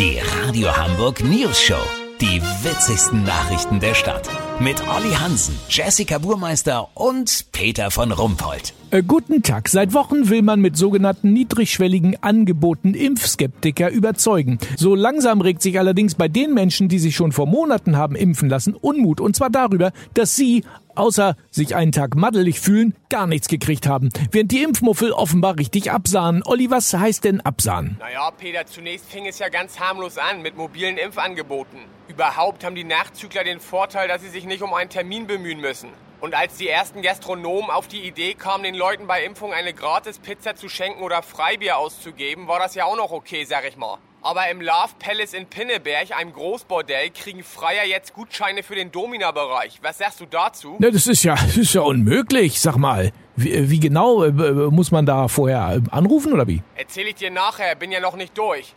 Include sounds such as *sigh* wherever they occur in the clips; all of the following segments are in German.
Die Radio Hamburg News Show. Die witzigsten Nachrichten der Stadt. Mit Olli Hansen, Jessica Burmeister und Peter von Rumpold. Äh, guten Tag. Seit Wochen will man mit sogenannten niedrigschwelligen Angeboten Impfskeptiker überzeugen. So langsam regt sich allerdings bei den Menschen, die sich schon vor Monaten haben impfen lassen, Unmut. Und zwar darüber, dass sie außer sich einen Tag maddelig fühlen, gar nichts gekriegt haben. Während die Impfmuffel offenbar richtig absahen. Olli, was heißt denn absahen? Naja, Peter, zunächst fing es ja ganz harmlos an mit mobilen Impfangeboten. Überhaupt haben die Nachzügler den Vorteil, dass sie sich nicht um einen Termin bemühen müssen. Und als die ersten Gastronomen auf die Idee kamen, den Leuten bei Impfung eine gratis Pizza zu schenken oder Freibier auszugeben, war das ja auch noch okay, sag ich mal. Aber im Love Palace in Pinneberg, einem Großbordell, kriegen Freier jetzt Gutscheine für den Domina-Bereich. Was sagst du dazu? Na, das ist ja, *laughs* das ist ja unmöglich, sag mal. Wie, wie genau äh, muss man da vorher äh, anrufen oder wie? Erzähl ich dir nachher, bin ja noch nicht durch.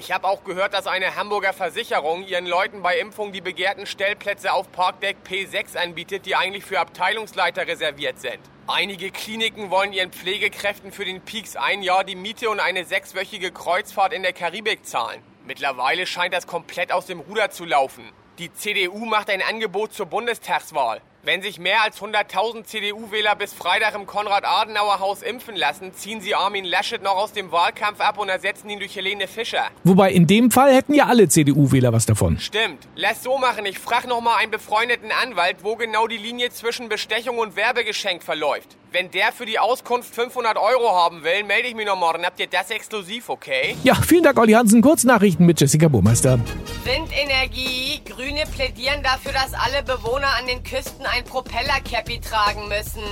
Ich habe auch gehört, dass eine Hamburger Versicherung ihren Leuten bei Impfung die begehrten Stellplätze auf Parkdeck P6 anbietet, die eigentlich für Abteilungsleiter reserviert sind. Einige Kliniken wollen ihren Pflegekräften für den Peaks ein Jahr die Miete und eine sechswöchige Kreuzfahrt in der Karibik zahlen. Mittlerweile scheint das komplett aus dem Ruder zu laufen. Die CDU macht ein Angebot zur Bundestagswahl. Wenn sich mehr als 100.000 CDU-Wähler bis Freitag im Konrad-Adenauer-Haus impfen lassen, ziehen sie Armin Laschet noch aus dem Wahlkampf ab und ersetzen ihn durch Helene Fischer. Wobei in dem Fall hätten ja alle CDU-Wähler was davon. Stimmt. Lass so machen. Ich frage noch mal einen befreundeten Anwalt, wo genau die Linie zwischen Bestechung und Werbegeschenk verläuft. Wenn der für die Auskunft 500 Euro haben will, melde ich mich noch morgen. Habt ihr das exklusiv, okay? Ja, vielen Dank, Olli Hansen. Kurznachrichten mit Jessica Burmeister. Windenergie. Grüne plädieren dafür, dass alle Bewohner an den Küsten ein Propellercappy tragen müssen.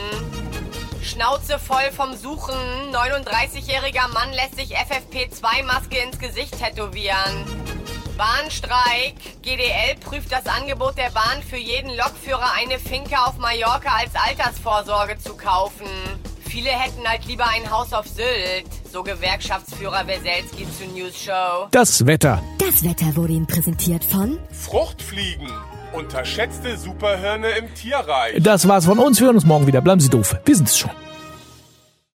Schnauze voll vom Suchen. 39-jähriger Mann lässt sich FFP2-Maske ins Gesicht tätowieren. Bahnstreik. GDL prüft das Angebot der Bahn für jeden Lokführer eine Finke auf Mallorca als Altersvorsorge zu kaufen. Viele hätten halt lieber ein Haus auf Sylt. So Gewerkschaftsführer Weselski zu News Show. Das Wetter. Das Wetter wurde Ihnen präsentiert von Fruchtfliegen. Unterschätzte Superhirne im Tierreich. Das war's von uns. Wir hören uns morgen wieder. Bleiben Sie doof. Wir sind's schon.